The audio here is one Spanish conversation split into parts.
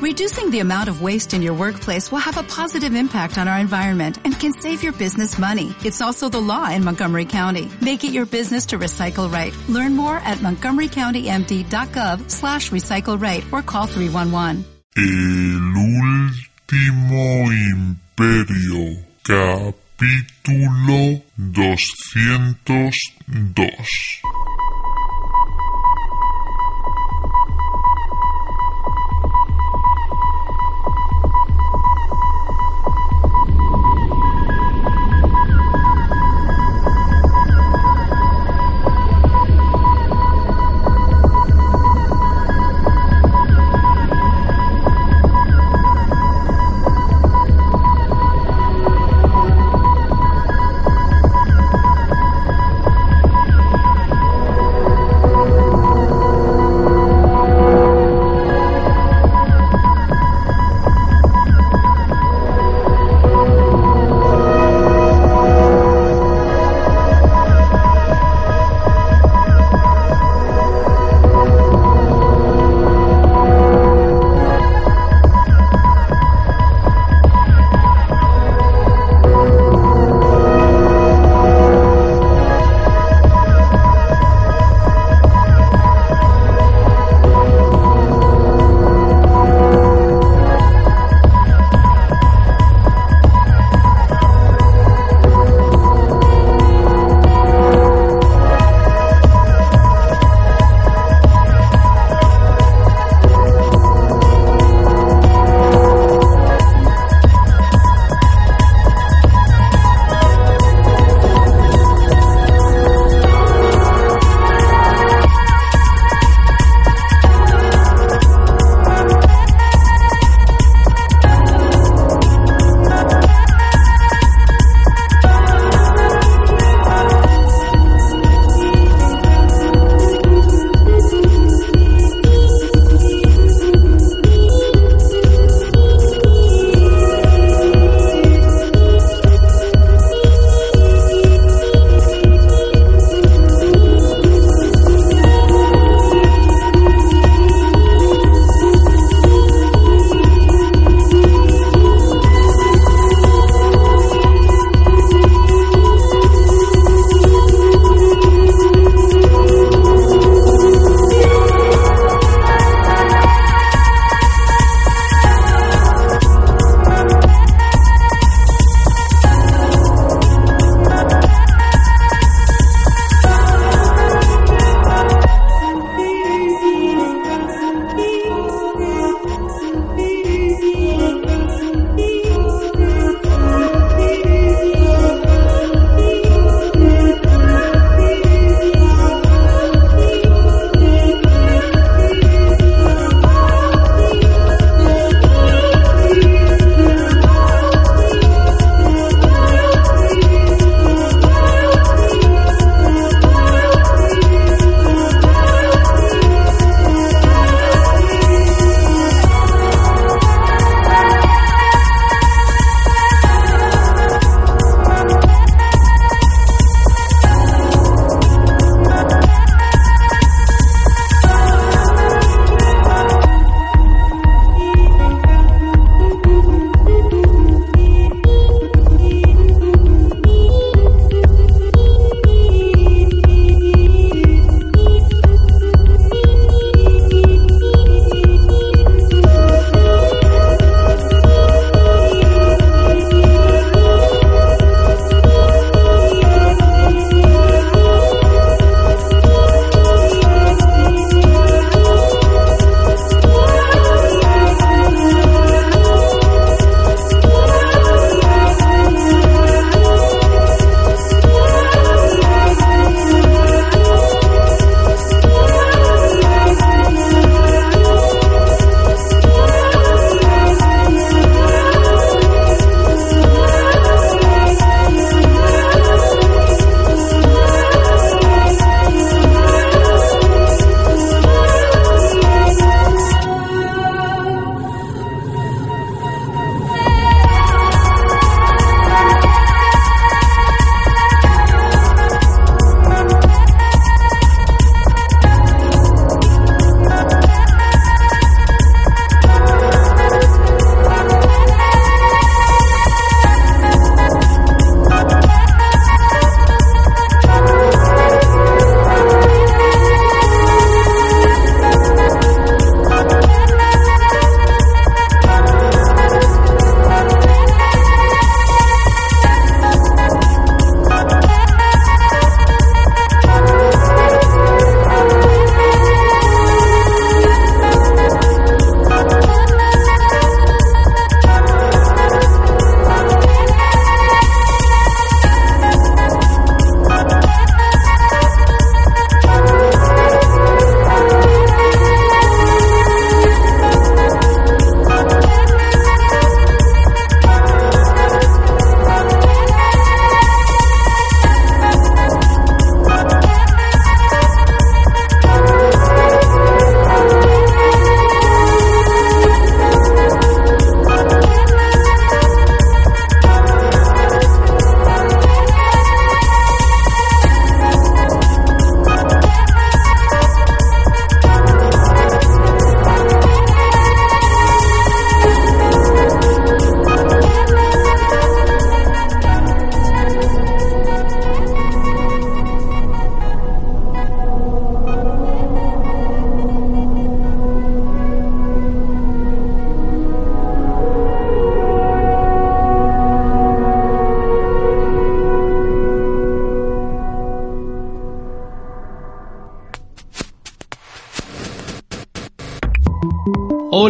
Reducing the amount of waste in your workplace will have a positive impact on our environment and can save your business money. It's also the law in Montgomery County. Make it your business to recycle right. Learn more at montgomerycountymd.gov slash recycle right or call 311. El último imperio, capítulo 202.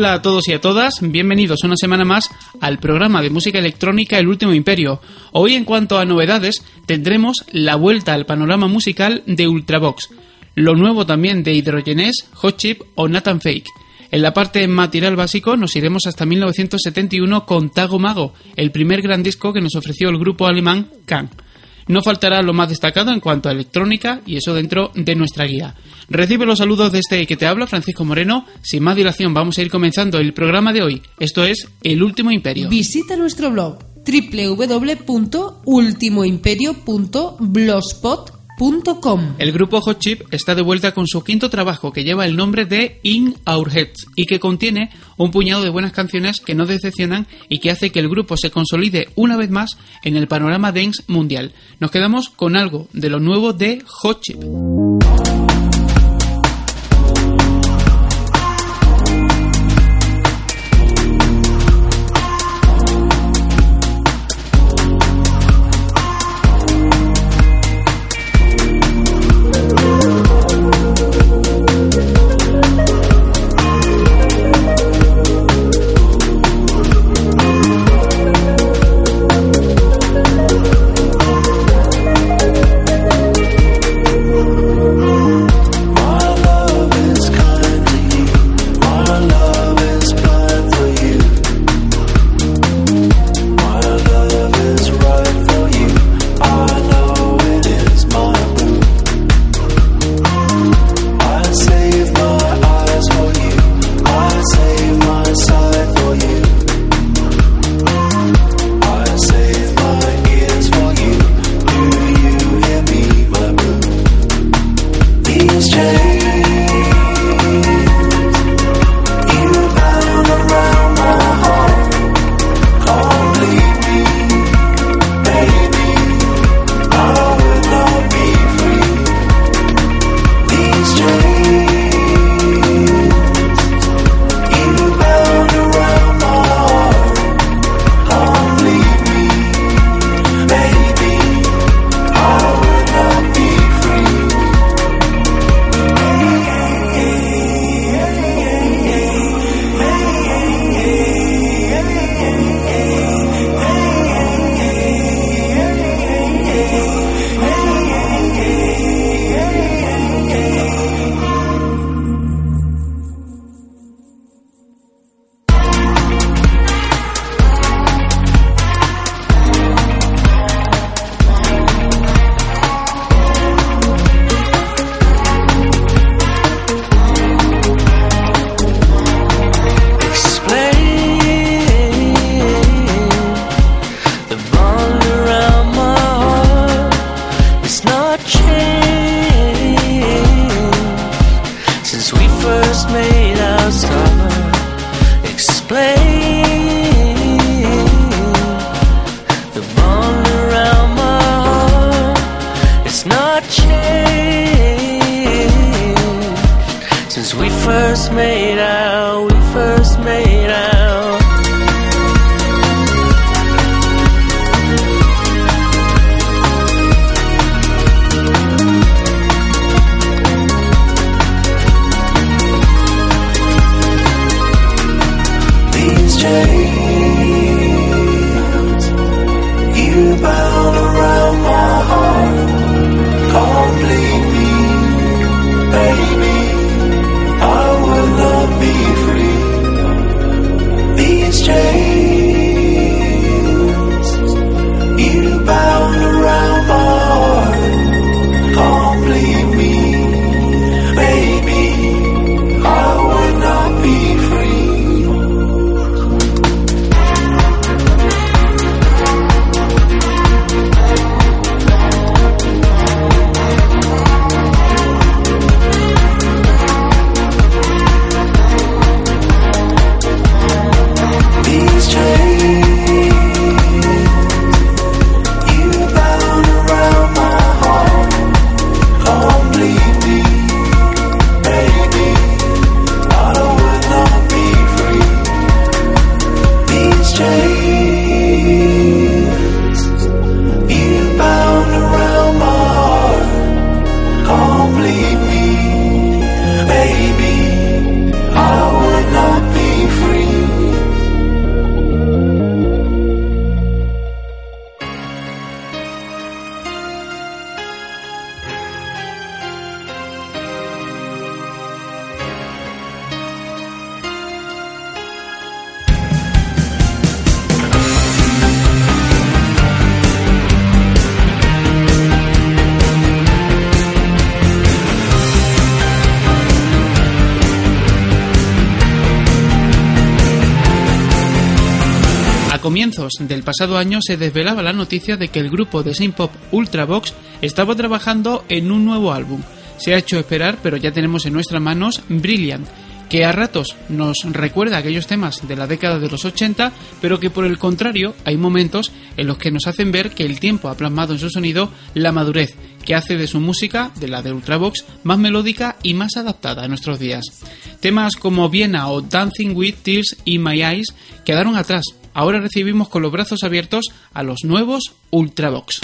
Hola a todos y a todas, bienvenidos una semana más al programa de música electrónica El Último Imperio. Hoy en cuanto a novedades tendremos la vuelta al panorama musical de Ultravox, lo nuevo también de Hydrogenes, Hot Chip o Nathan Fake. En la parte material básico nos iremos hasta 1971 con Tago Mago, el primer gran disco que nos ofreció el grupo alemán Kang. No faltará lo más destacado en cuanto a electrónica y eso dentro de nuestra guía. Recibe los saludos de este que te habla, Francisco Moreno. Sin más dilación, vamos a ir comenzando el programa de hoy. Esto es El Último Imperio. Visita nuestro blog www.ultimoimperio.blogspot.com El grupo Hot Chip está de vuelta con su quinto trabajo que lleva el nombre de In Our Heads y que contiene un puñado de buenas canciones que no decepcionan y que hace que el grupo se consolide una vez más en el panorama dance mundial. Nos quedamos con algo de lo nuevo de Hot Chip. Pasado año se desvelaba la noticia de que el grupo de synth pop Ultravox estaba trabajando en un nuevo álbum. Se ha hecho esperar, pero ya tenemos en nuestras manos Brilliant, que a ratos nos recuerda aquellos temas de la década de los 80, pero que por el contrario hay momentos en los que nos hacen ver que el tiempo ha plasmado en su sonido la madurez que hace de su música, de la de Ultravox, más melódica y más adaptada a nuestros días. Temas como Viena o Dancing with Tears in My Eyes quedaron atrás. Ahora recibimos con los brazos abiertos a los nuevos Ultravox.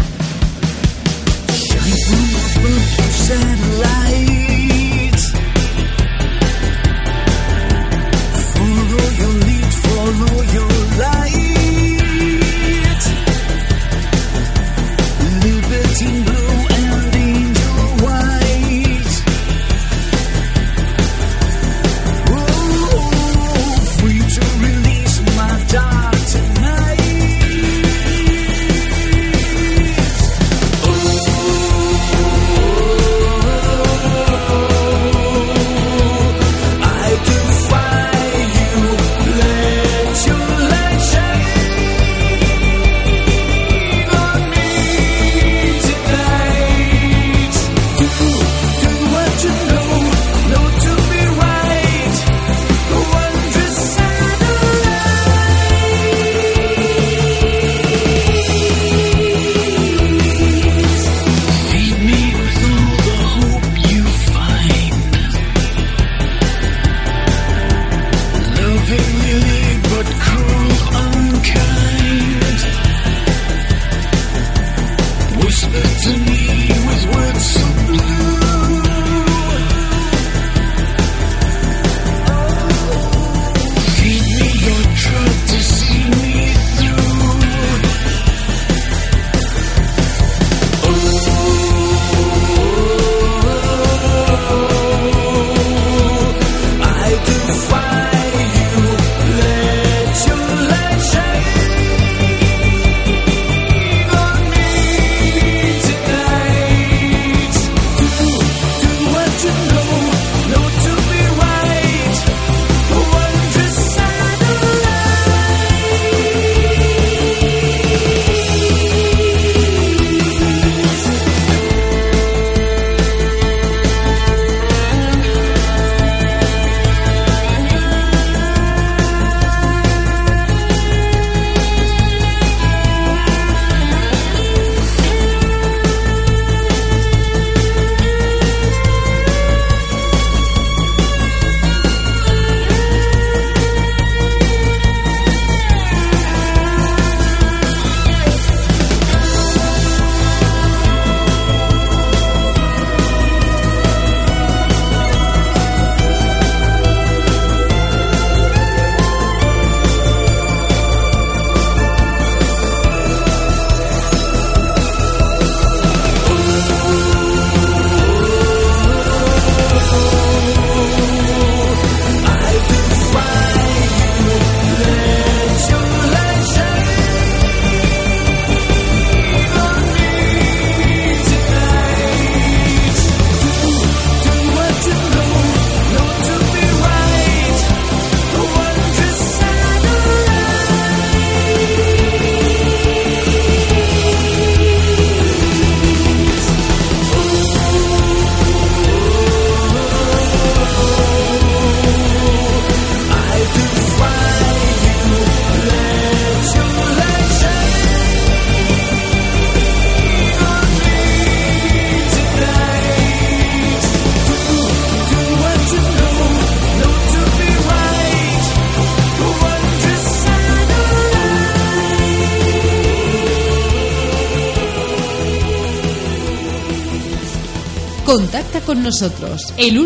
Contacta con nosotros. El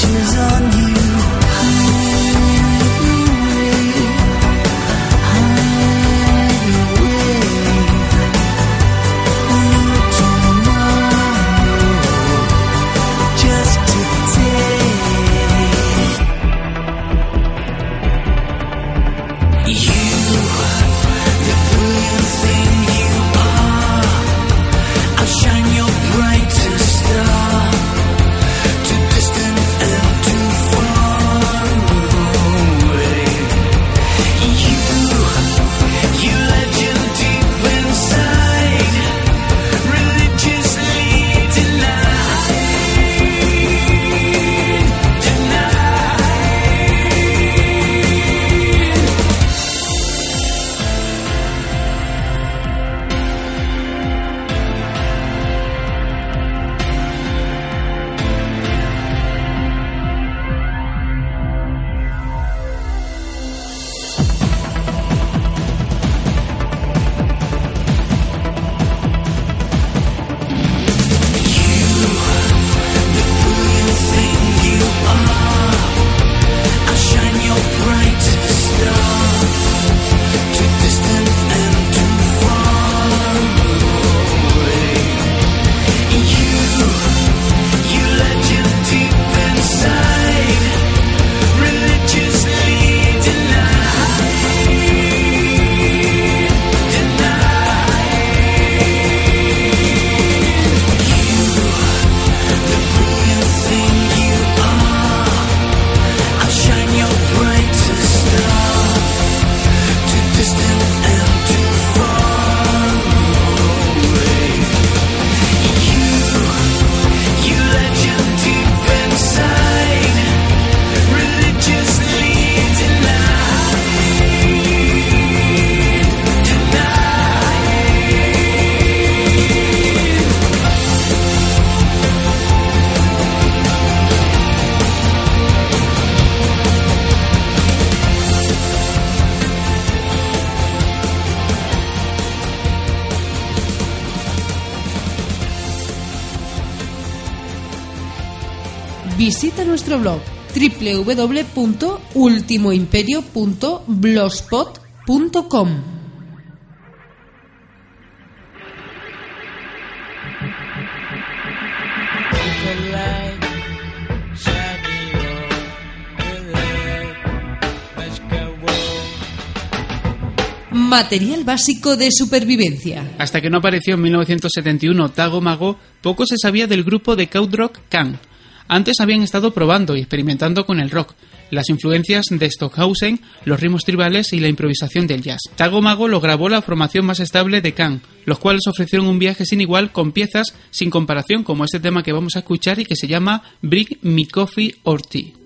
Krishna nuestro blog www.ultimoimperio.blogspot.com. Material básico de supervivencia. Hasta que no apareció en 1971 Tago Mago, poco se sabía del grupo de krautrock Can. Antes habían estado probando y experimentando con el rock, las influencias de Stockhausen, los ritmos tribales y la improvisación del jazz. Tago Mago lo grabó la formación más estable de Can, los cuales ofrecieron un viaje sin igual con piezas sin comparación como este tema que vamos a escuchar y que se llama Bring Me Coffee or Tea.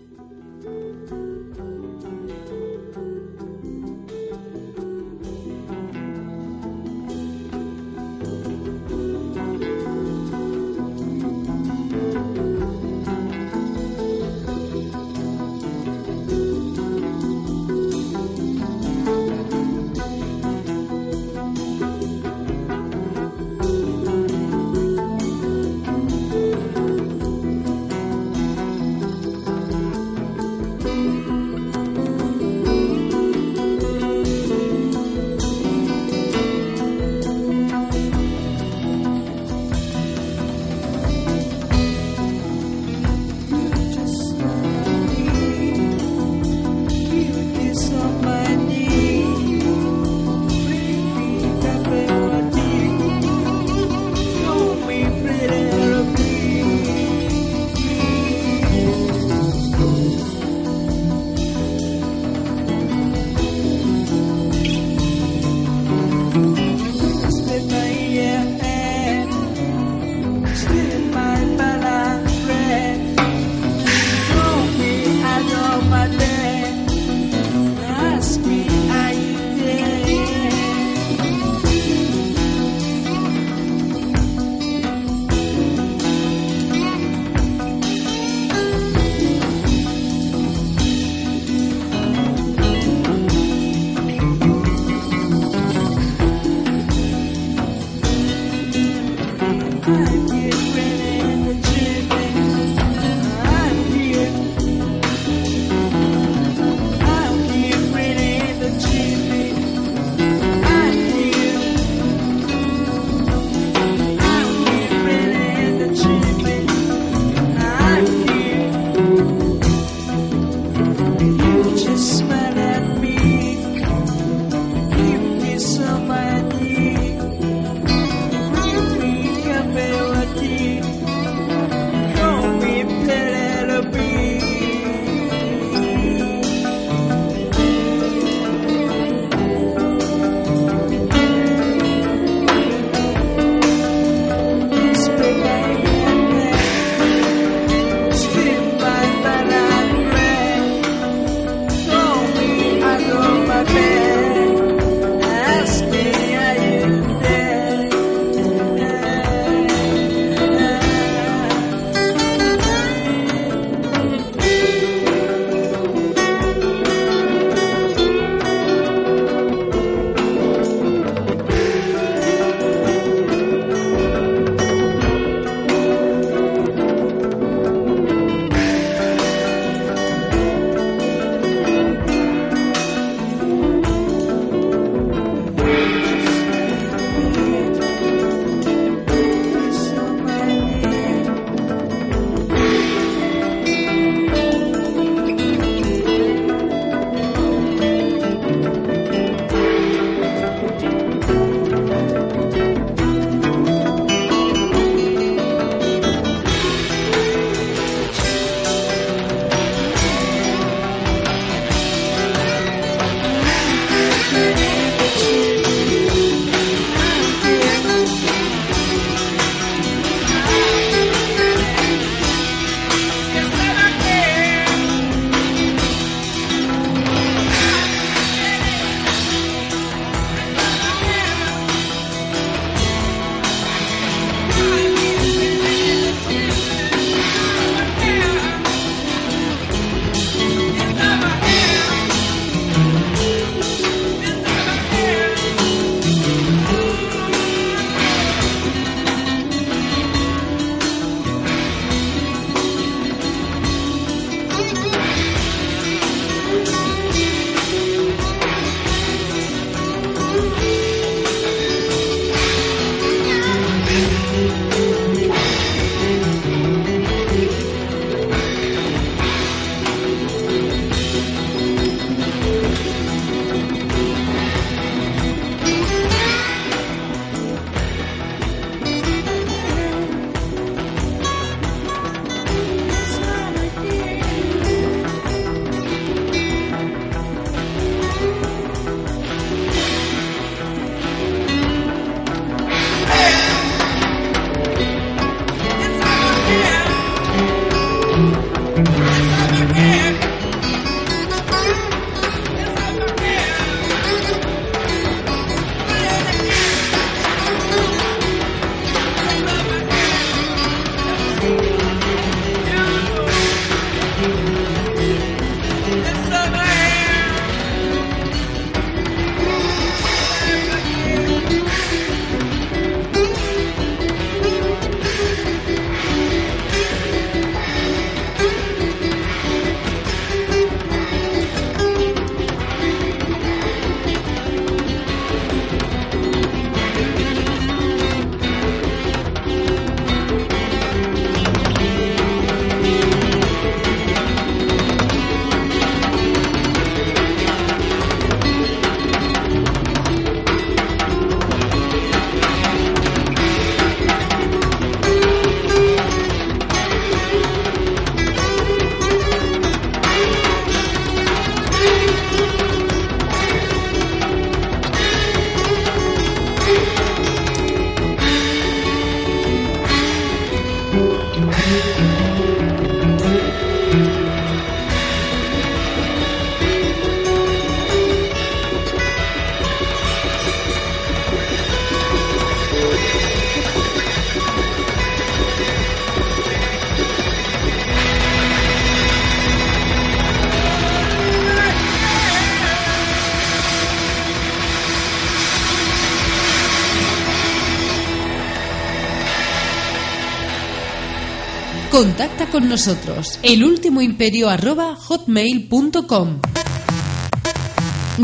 Contacta con nosotros. elultimoimperio@hotmail.com.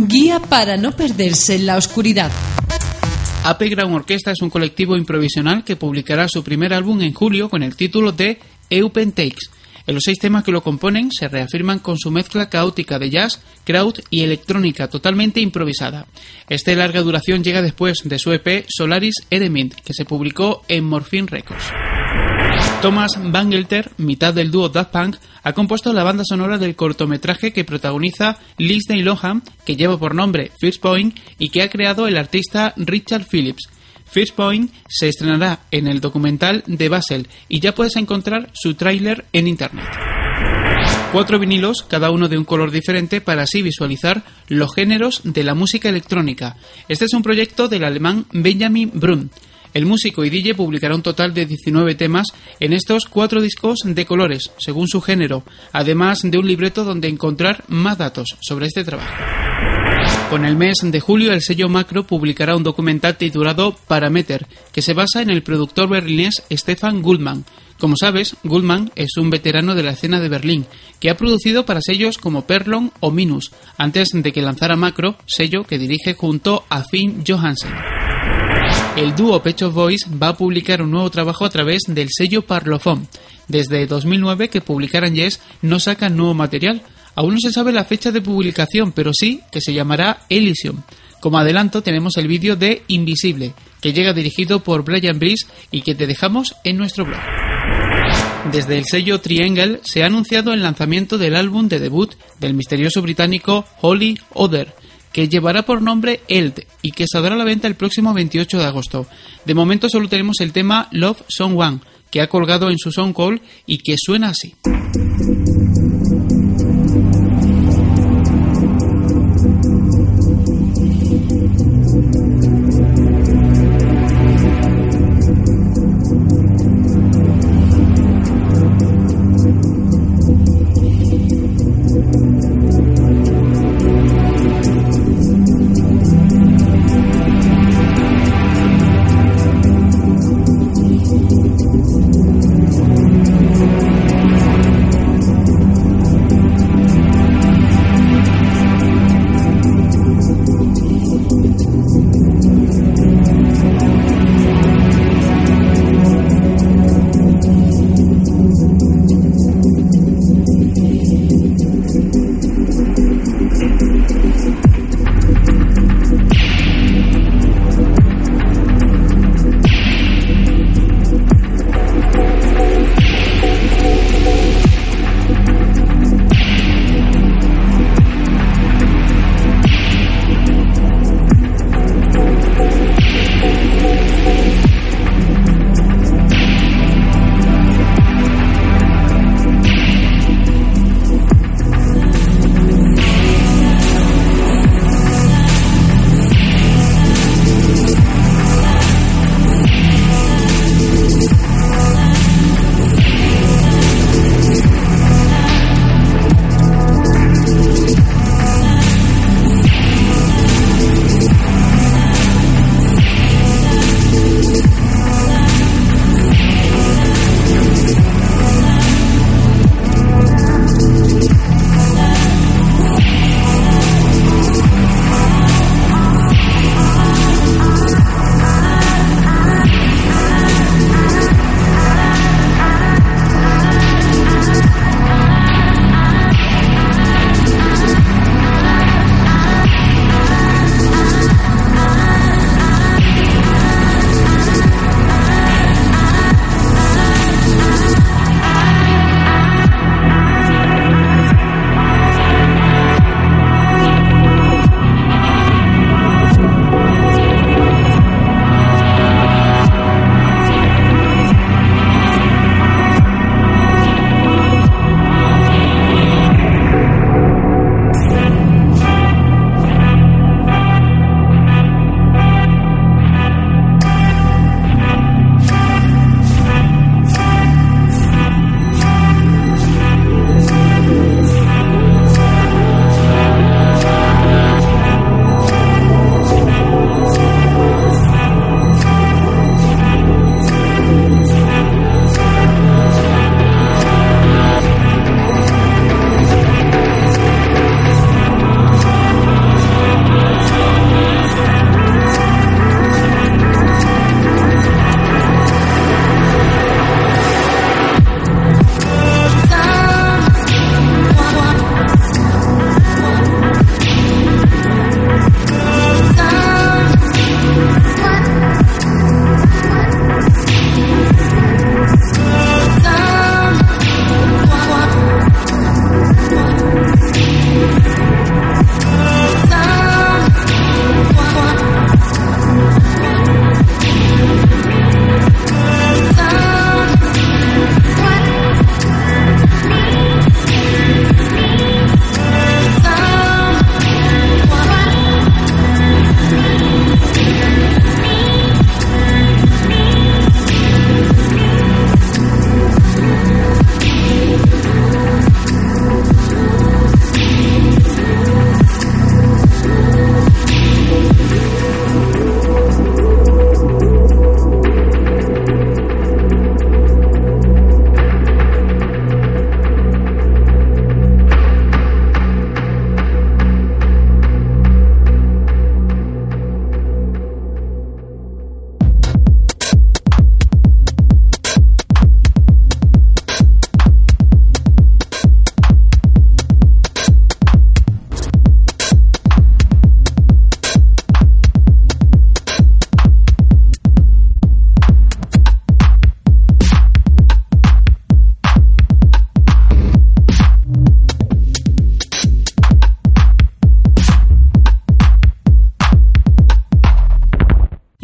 Guía para no perderse en la oscuridad. Ape Ground Orquesta es un colectivo improvisional que publicará su primer álbum en julio con el título de Eupen Takes. En los seis temas que lo componen se reafirman con su mezcla caótica de jazz, crowd y electrónica totalmente improvisada. Este larga duración llega después de su EP Solaris Edemint, que se publicó en Morphine Records. Thomas Bangalter, mitad del dúo Daft Punk, ha compuesto la banda sonora del cortometraje que protagoniza Lindsay Lohan, que lleva por nombre First Point y que ha creado el artista Richard Phillips. First Point se estrenará en el documental de Basel y ya puedes encontrar su tráiler en internet. Cuatro vinilos, cada uno de un color diferente, para así visualizar los géneros de la música electrónica. Este es un proyecto del alemán Benjamin Brun. El músico y DJ publicará un total de 19 temas en estos cuatro discos de colores, según su género, además de un libreto donde encontrar más datos sobre este trabajo. Con el mes de julio, el sello Macro publicará un documental titulado Parameter, que se basa en el productor berlinés Stefan Gullmann. Como sabes, Gullmann es un veterano de la escena de Berlín, que ha producido para sellos como Perlon o Minus, antes de que lanzara Macro, sello que dirige junto a Finn Johansen. El dúo Pecho Boys va a publicar un nuevo trabajo a través del sello Parlophone. Desde 2009 que publicaran Yes no sacan nuevo material. Aún no se sabe la fecha de publicación, pero sí que se llamará Elysium. Como adelanto tenemos el vídeo de Invisible, que llega dirigido por Brian Brice y que te dejamos en nuestro blog. Desde el sello Triangle se ha anunciado el lanzamiento del álbum de debut del misterioso británico Holy Other, que llevará por nombre Eld y que saldrá a la venta el próximo 28 de agosto. De momento solo tenemos el tema Love Song One, que ha colgado en su call y que suena así.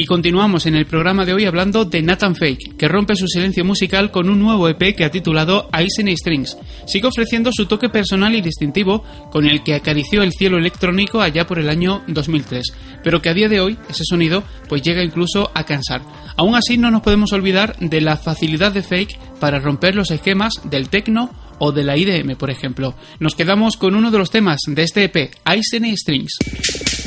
Y continuamos en el programa de hoy hablando de Nathan Fake, que rompe su silencio musical con un nuevo EP que ha titulado Ice and Strings. Sigue ofreciendo su toque personal y distintivo con el que acarició el cielo electrónico allá por el año 2003, pero que a día de hoy ese sonido pues llega incluso a cansar. Aún así no nos podemos olvidar de la facilidad de Fake para romper los esquemas del techno o de la IDM, por ejemplo. Nos quedamos con uno de los temas de este EP, Ice and Strings.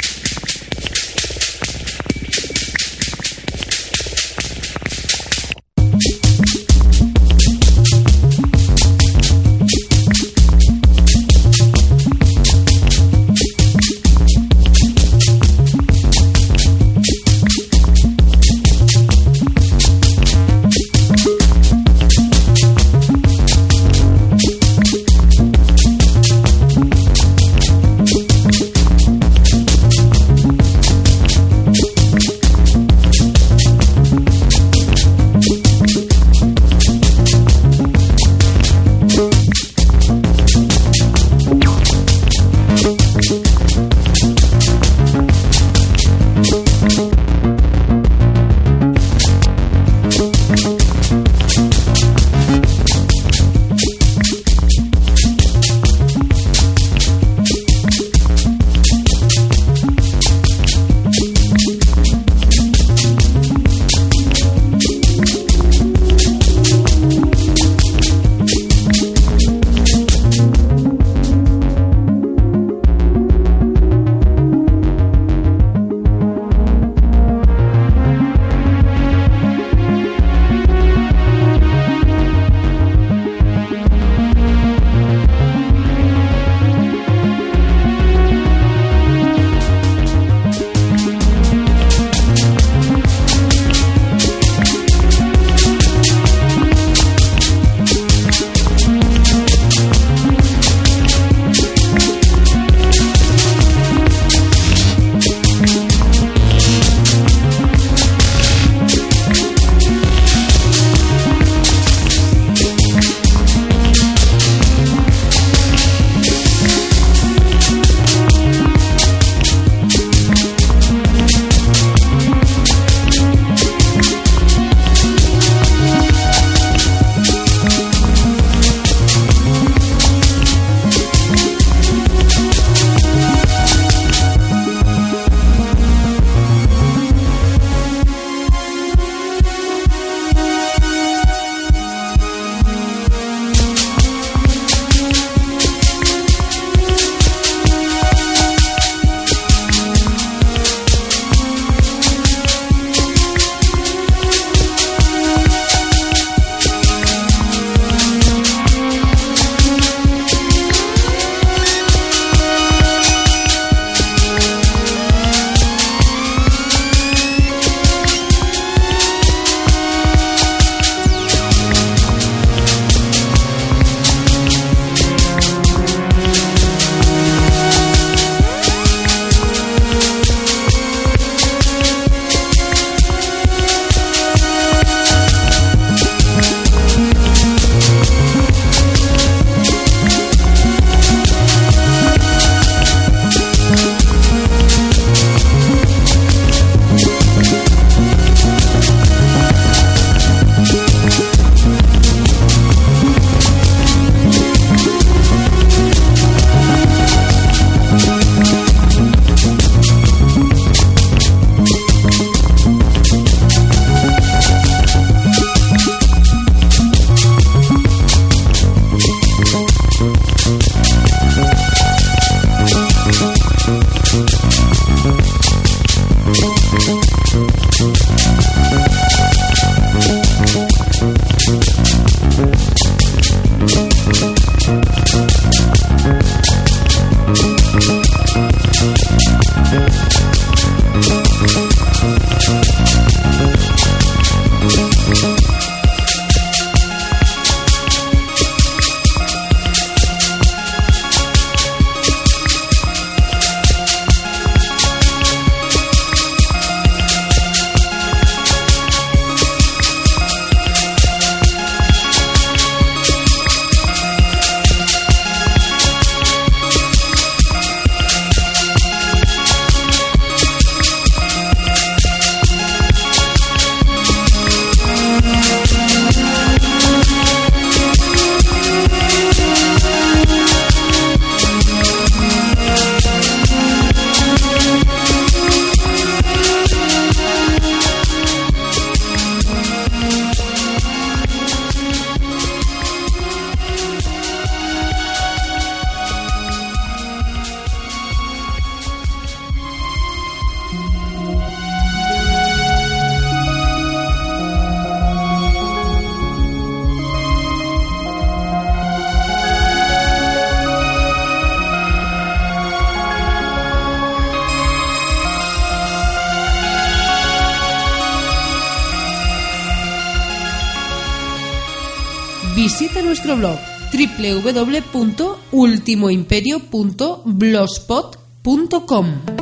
www.ultimoimperio.blogspot.com.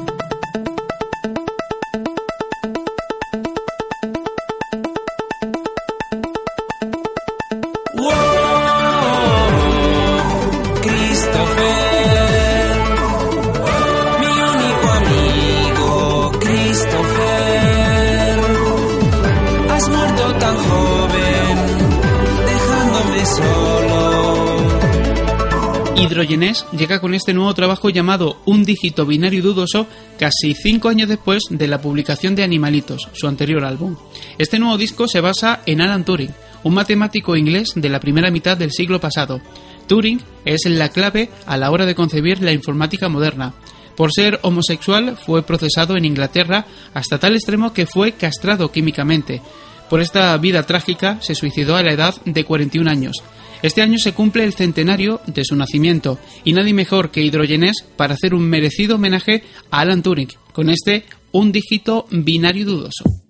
Hidrogenés llega con este nuevo trabajo llamado Un dígito binario dudoso casi cinco años después de la publicación de Animalitos, su anterior álbum. Este nuevo disco se basa en Alan Turing, un matemático inglés de la primera mitad del siglo pasado. Turing es la clave a la hora de concebir la informática moderna. Por ser homosexual fue procesado en Inglaterra hasta tal extremo que fue castrado químicamente. Por esta vida trágica se suicidó a la edad de 41 años. Este año se cumple el centenario de su nacimiento y nadie mejor que Hidrogenés para hacer un merecido homenaje a Alan Turing con este un dígito binario dudoso.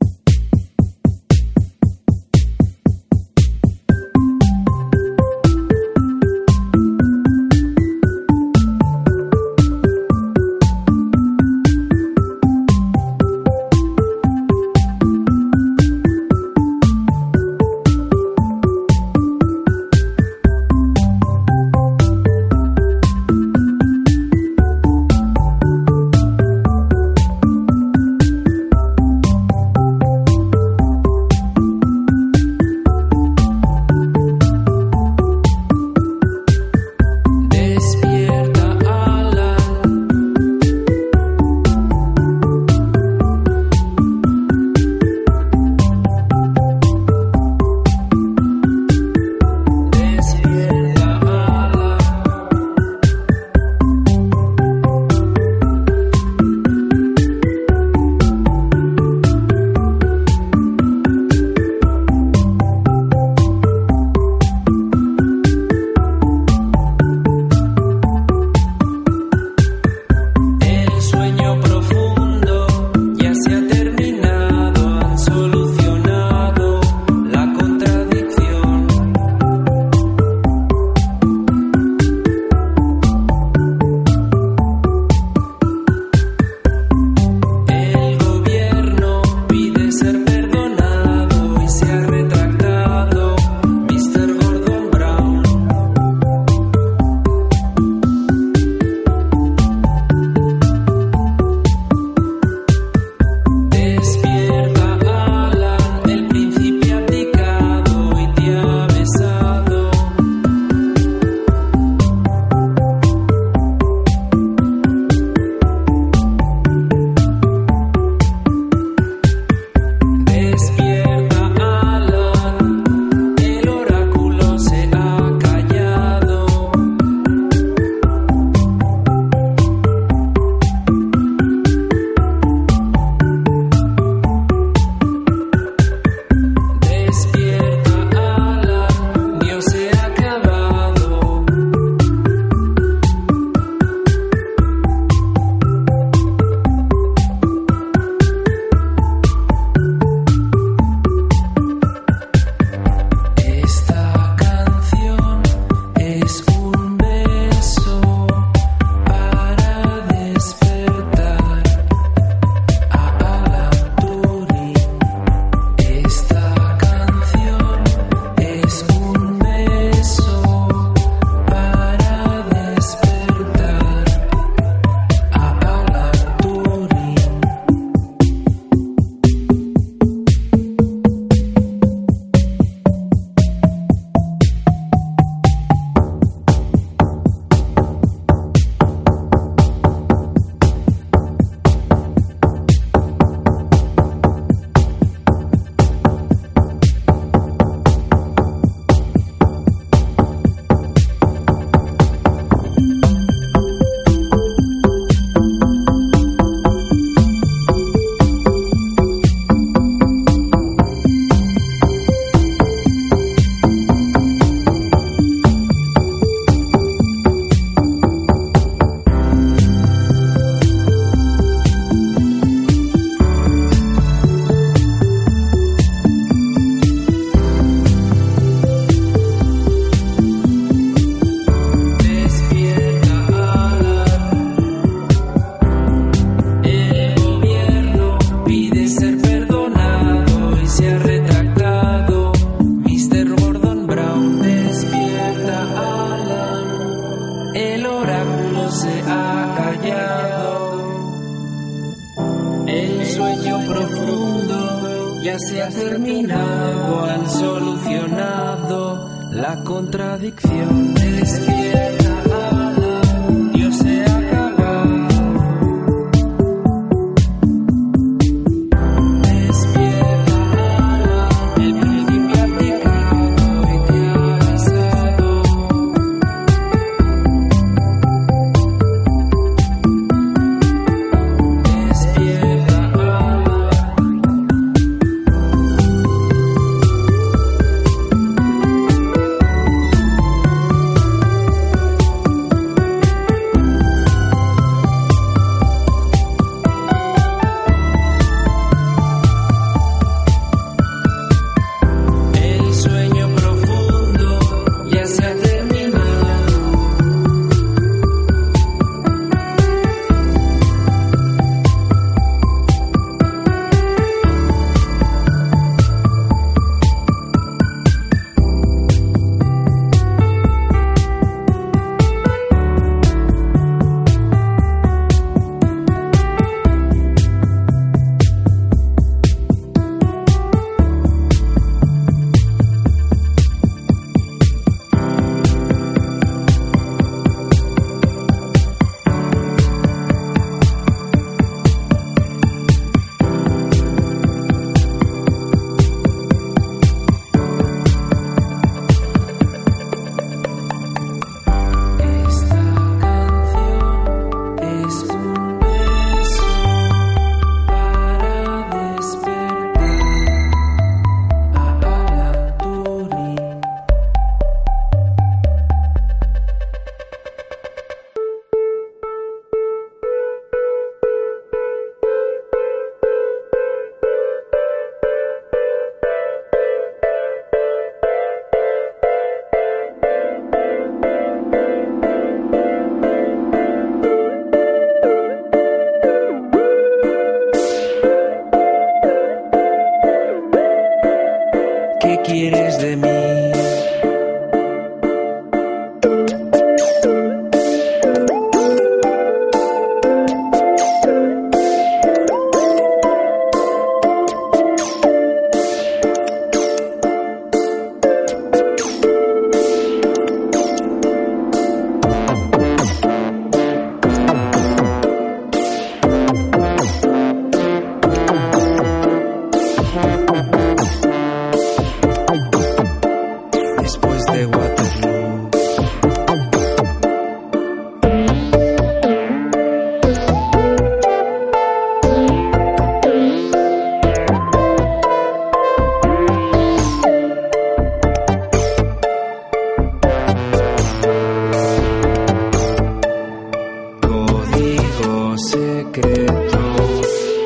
Secreto,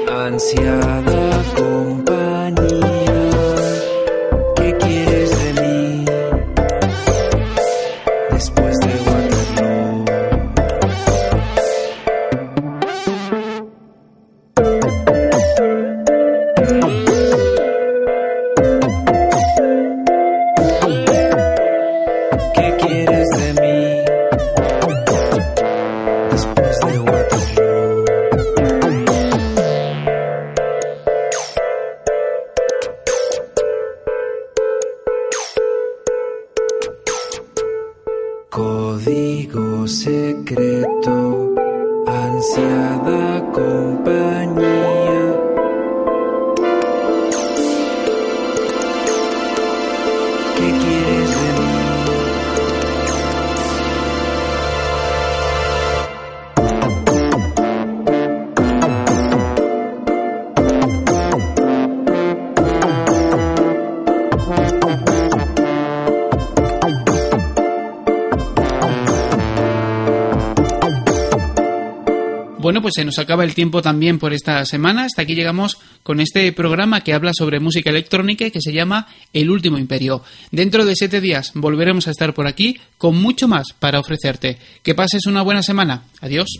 ansiada pues se nos acaba el tiempo también por esta semana. Hasta aquí llegamos con este programa que habla sobre música electrónica y que se llama El Último Imperio. Dentro de siete días volveremos a estar por aquí con mucho más para ofrecerte. Que pases una buena semana. Adiós.